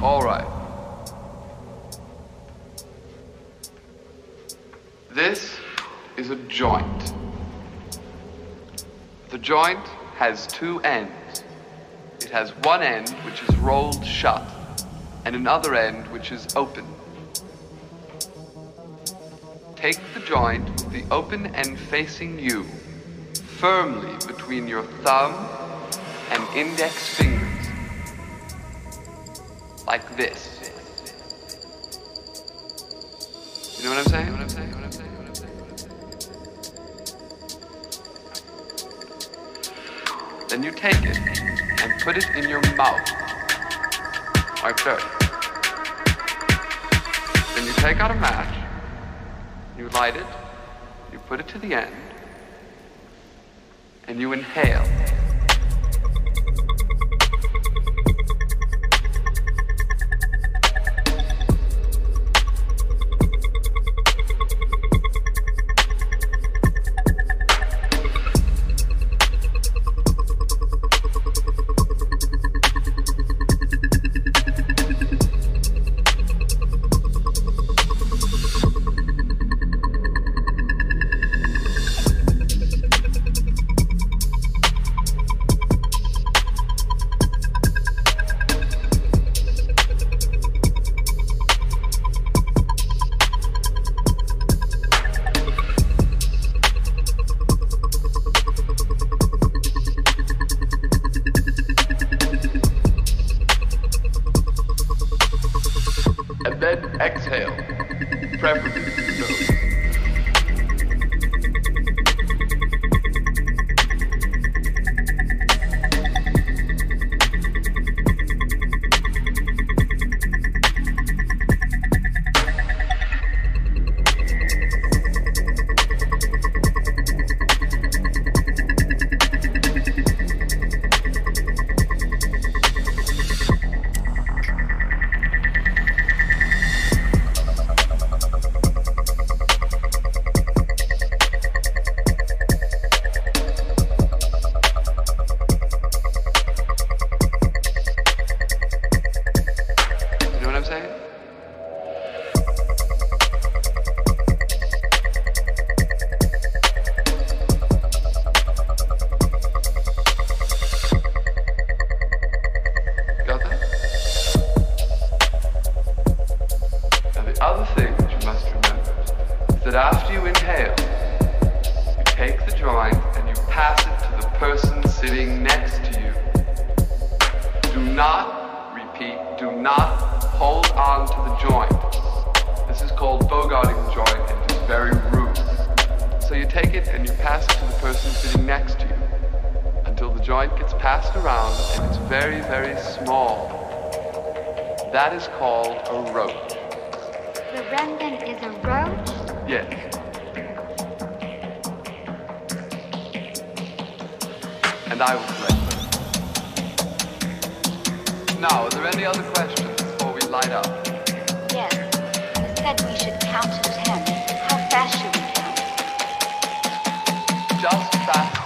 All right. This is a joint. The joint has two ends. It has one end which is rolled shut and another end which is open. Take the joint with the open end facing you firmly between your thumb and index fingers. Like this. You know what I'm saying? Then you take it and put it in your mouth. Like this. Then you take out a match, you light it, you put it to the end, and you inhale. Called a roach. The rendon is a roach? Yes. And I will them. Now, are there any other questions before we light up? Yes. You said we should count to ten. How fast should we count? Just fast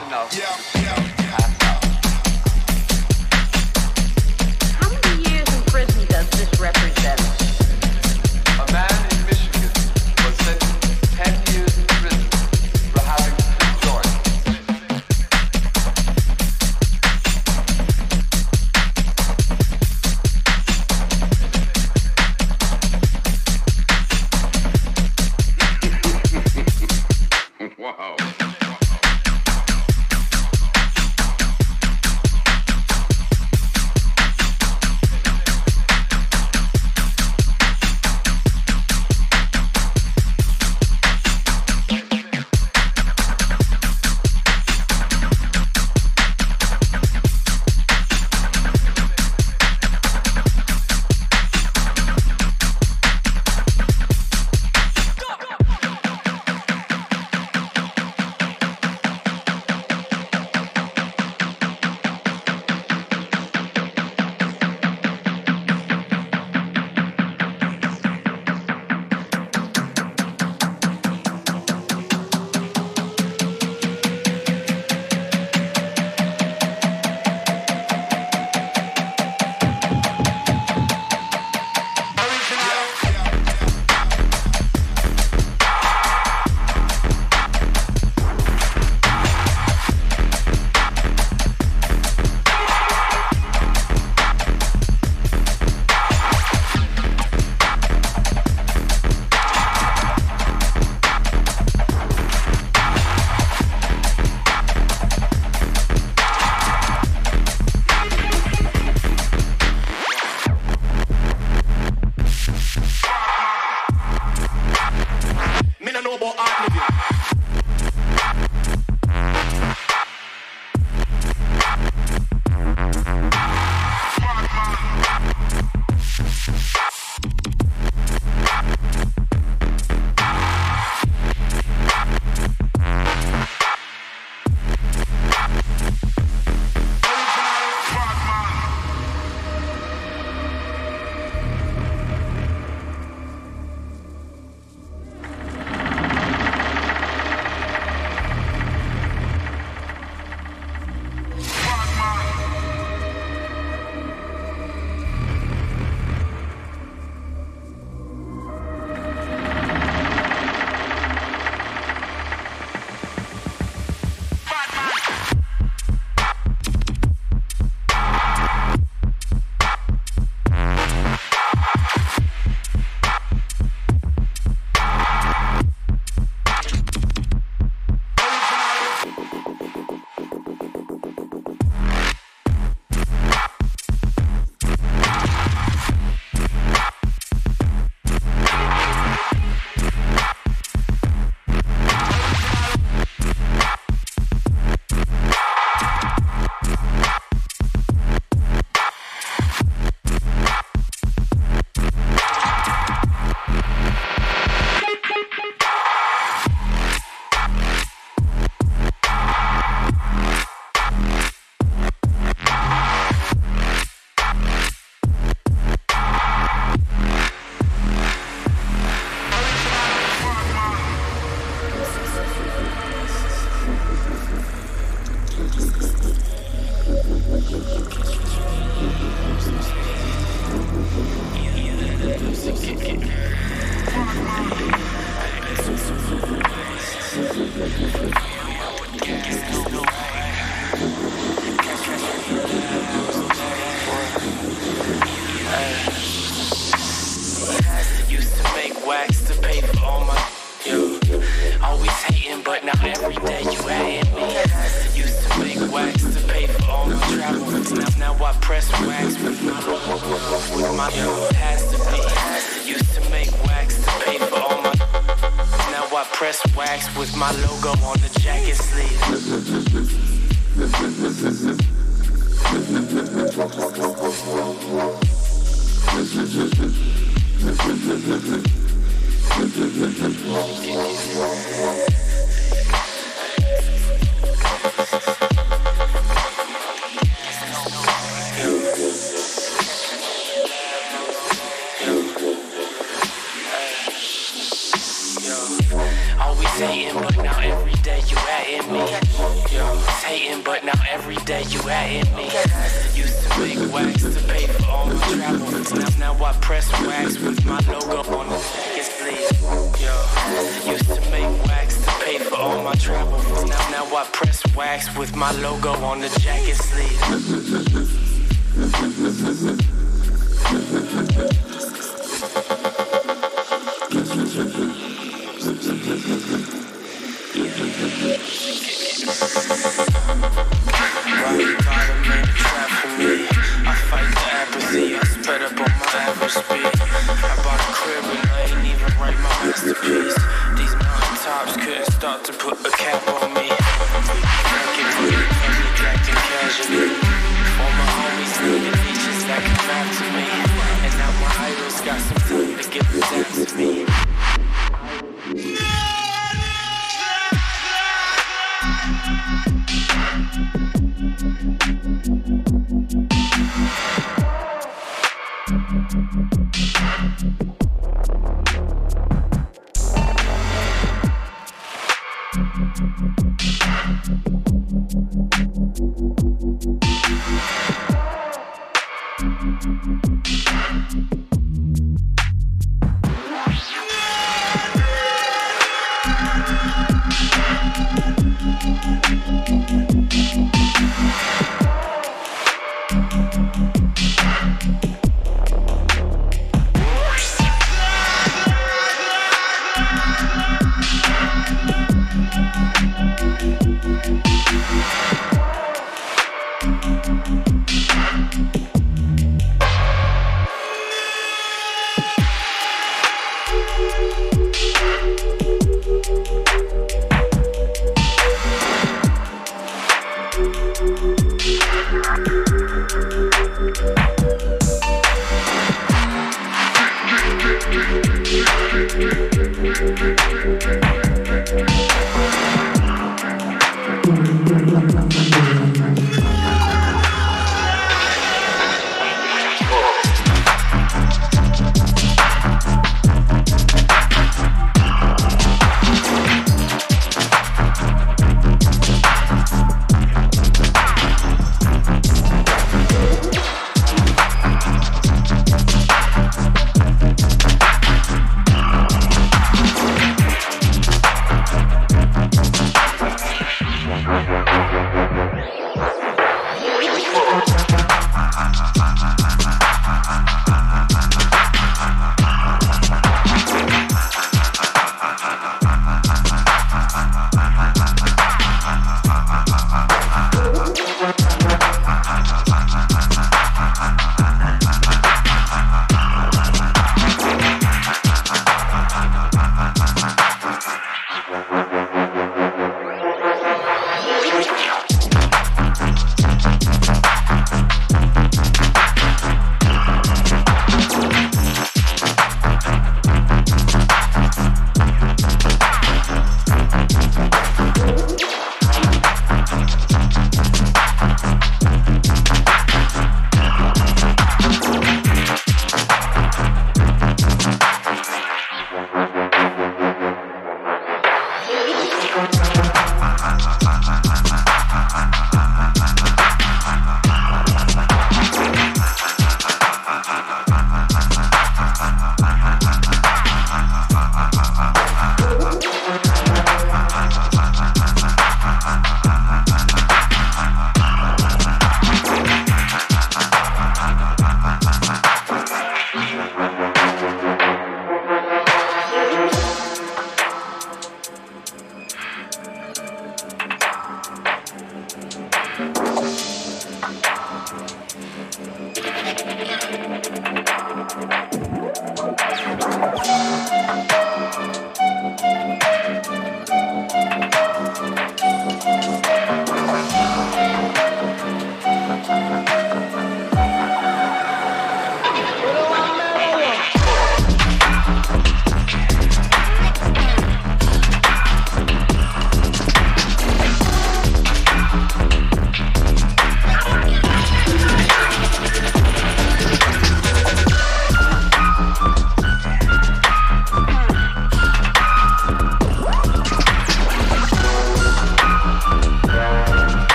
Thank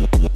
Yeah.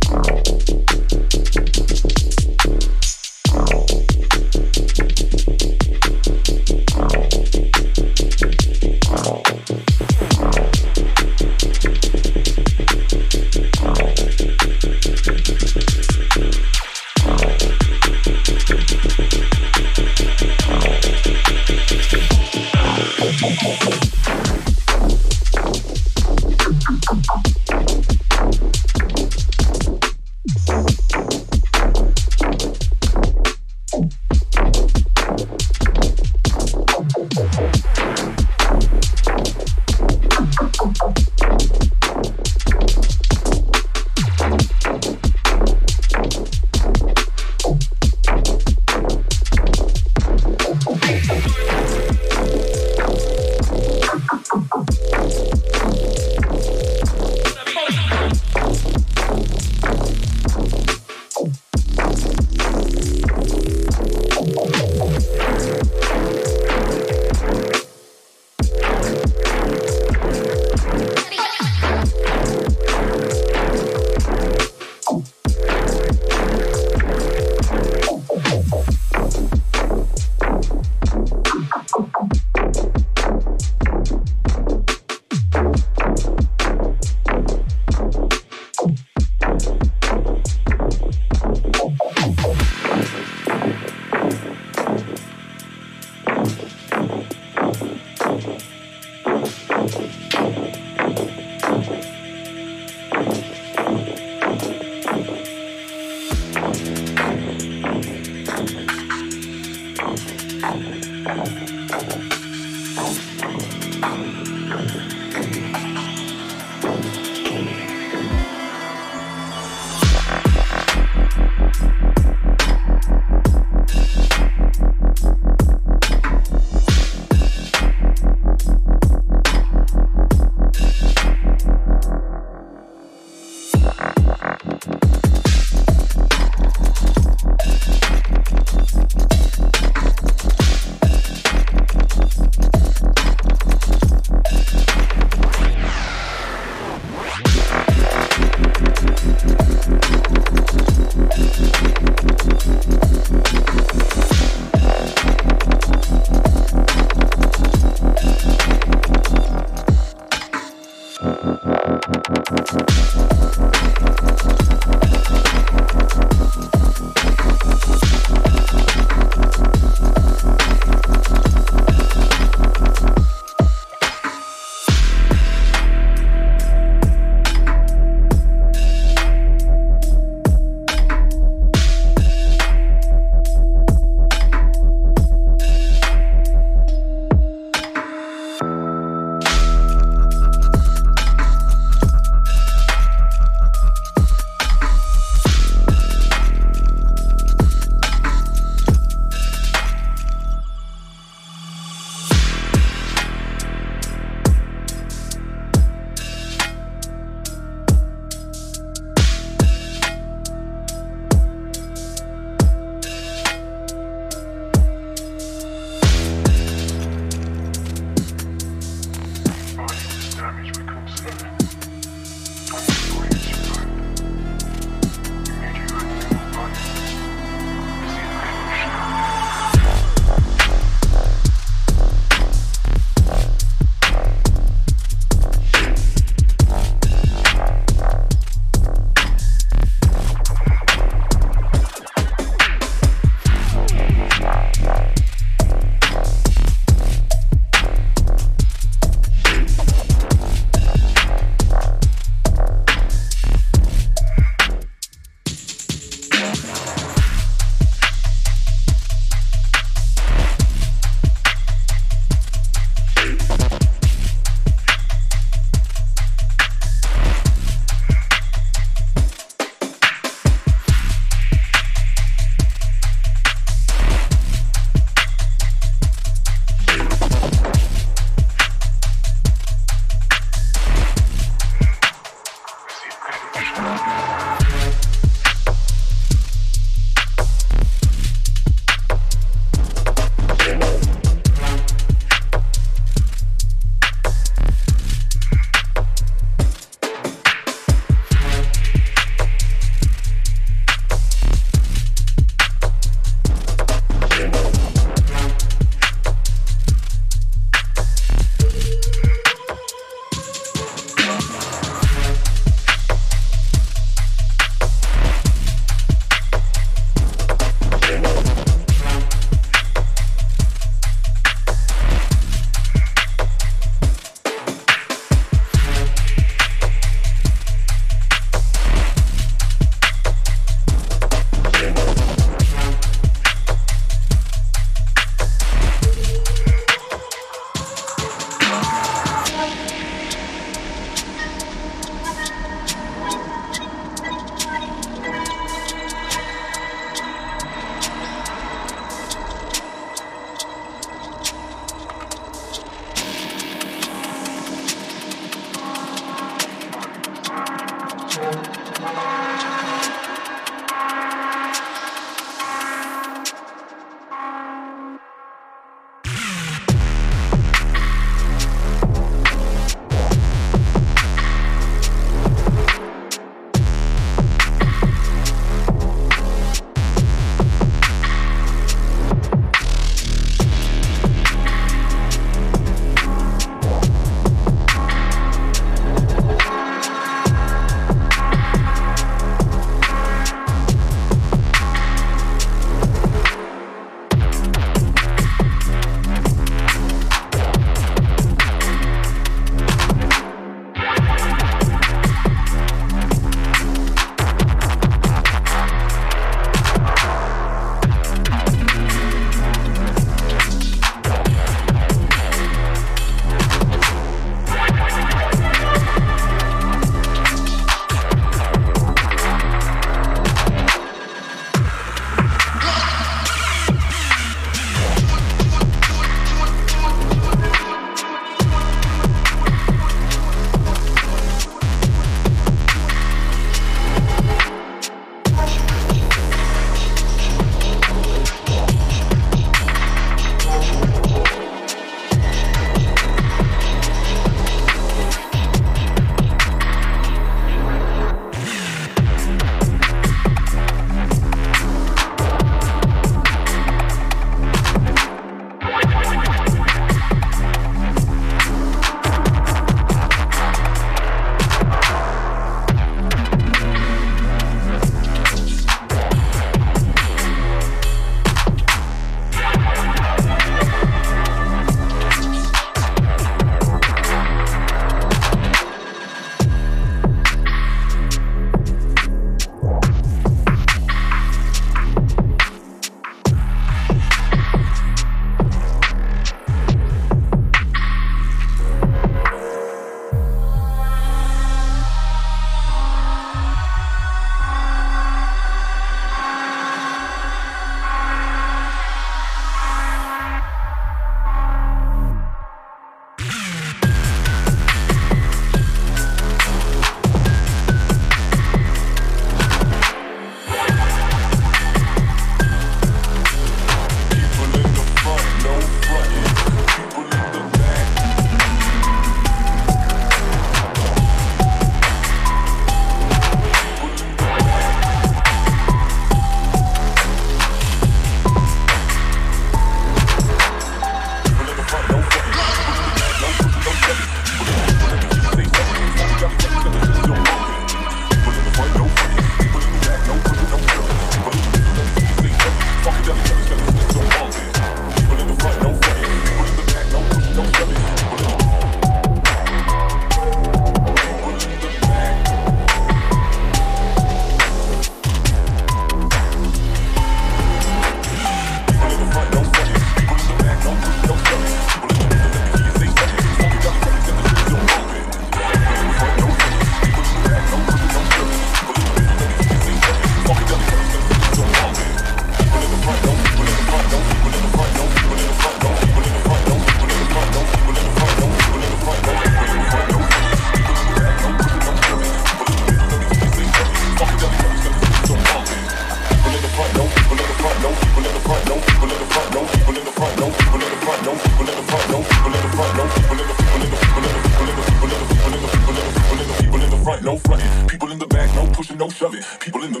People in the back, no pushing, no shoving. People in the.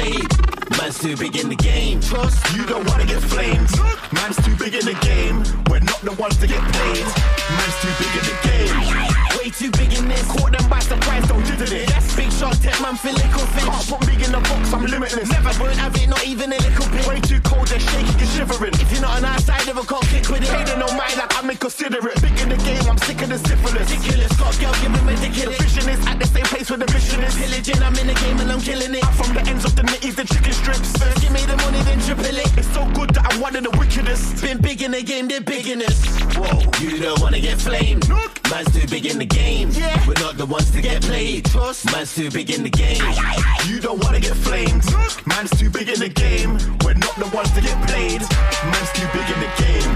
Played. Man's too big in the game. Trust you don't wanna get flamed. Man's too big in the game. We're not the ones to get played. Man's too big in the game. Way too big in this. Caught them by surprise, don't did it. Yes, big shot, tech man, feel little fish. Can't put big in the box, I'm limitless. Never won't have it, not even a little bit. Way too cold, they're shaking, you're shivering. If you're not on our side, never can't kick with it. Pay no mind, like I'm inconsiderate. Big in the game, I'm sick of the syphilis. Ridiculous, got girl giving ridiculous. The vision is at the same place where the mission is. Pillaging, I'm in the game and I'm killing it. I'm from the ends of the nitties, the chicken strips. First give me the money, then triple it. It's so good that I'm one of the wickedest. Been big in the game, they're big in us. Whoa, you don't wanna get flamed. Man's too big in the game. We're not the ones to get played. Trust, man's too big in the game. You don't wanna get flamed. Man's too big in the game. We're not the ones to get played. Man's too big in the game.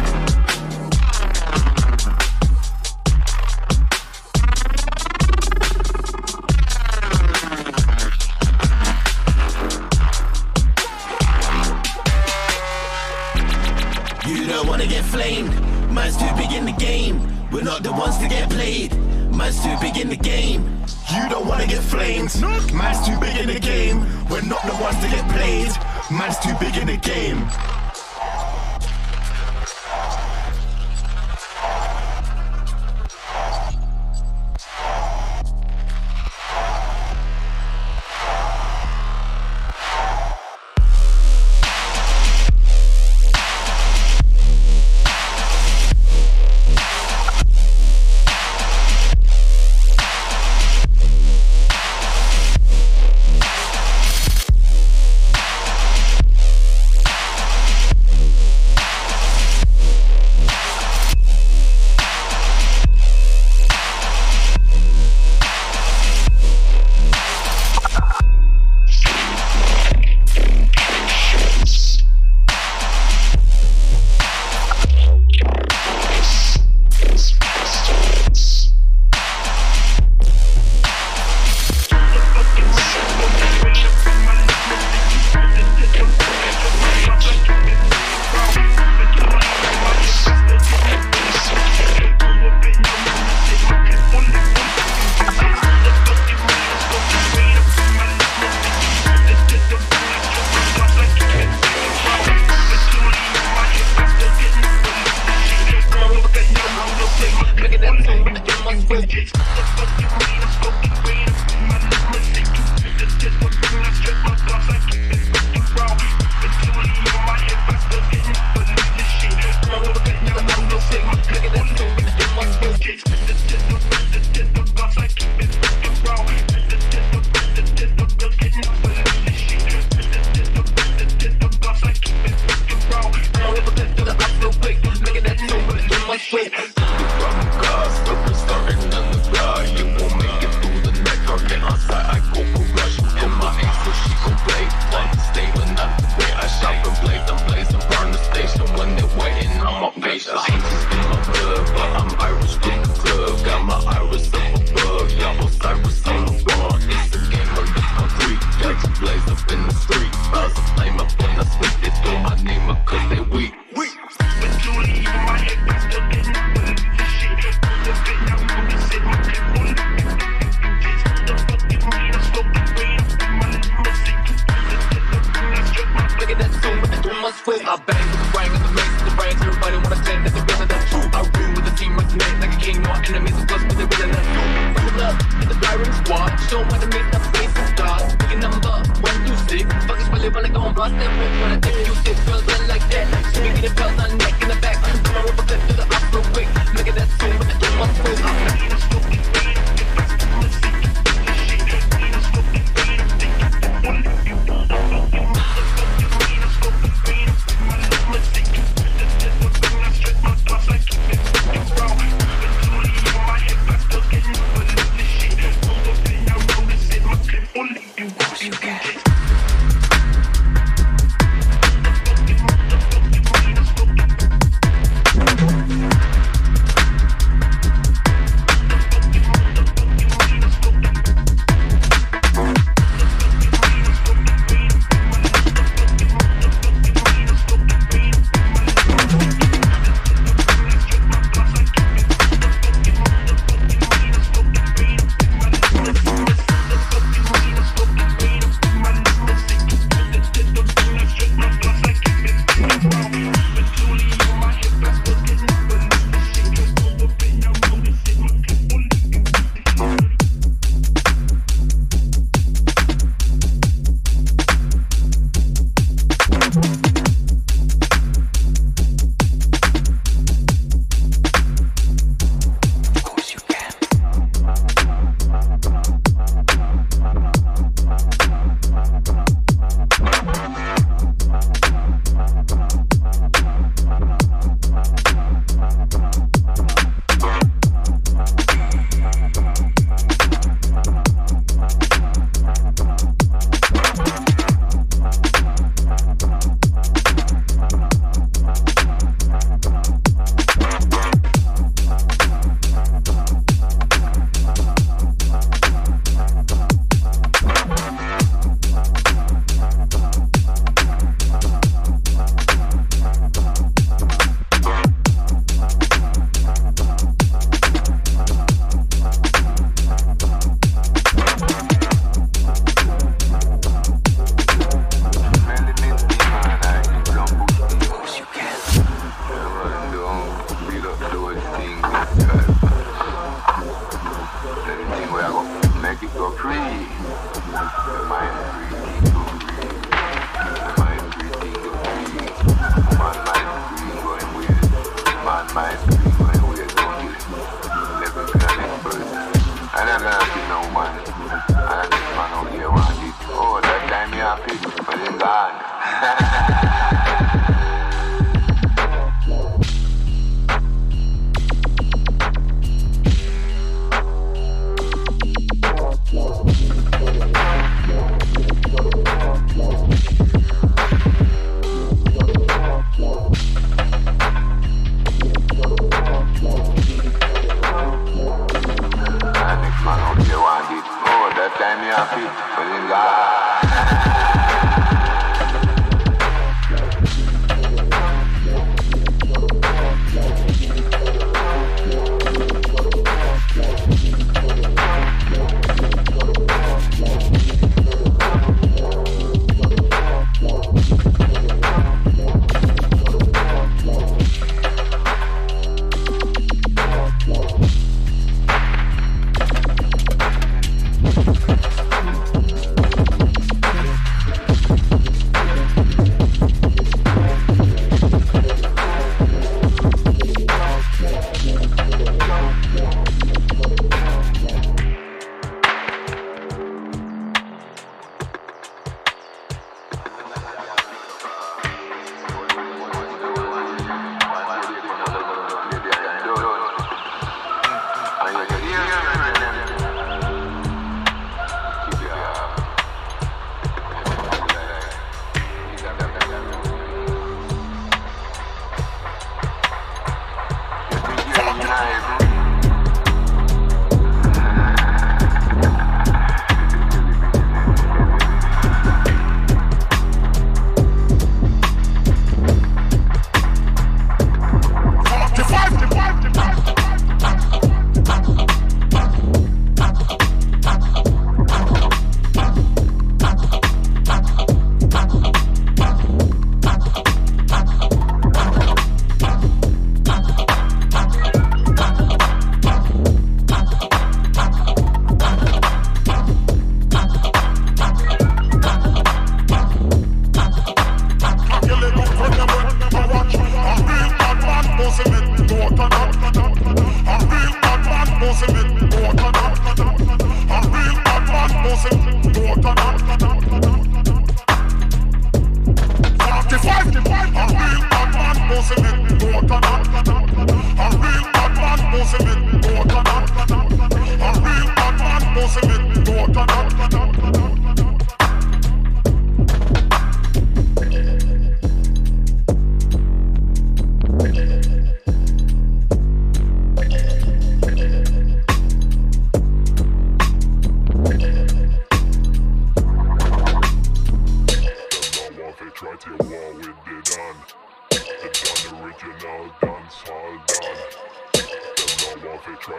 You don't wanna get flamed. Man's too big in the game. We're not the ones to get played. Man's too big in the game. You don't wanna get flamed. Man's too big in the game. We're not the ones to get played. Man's too big in the game. mind.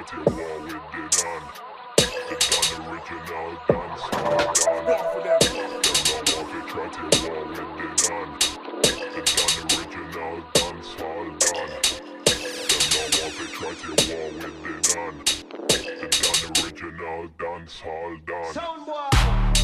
With the done, the done original done. Try to with the the done original done. Try to with the the done original dance hall done. Soundboy.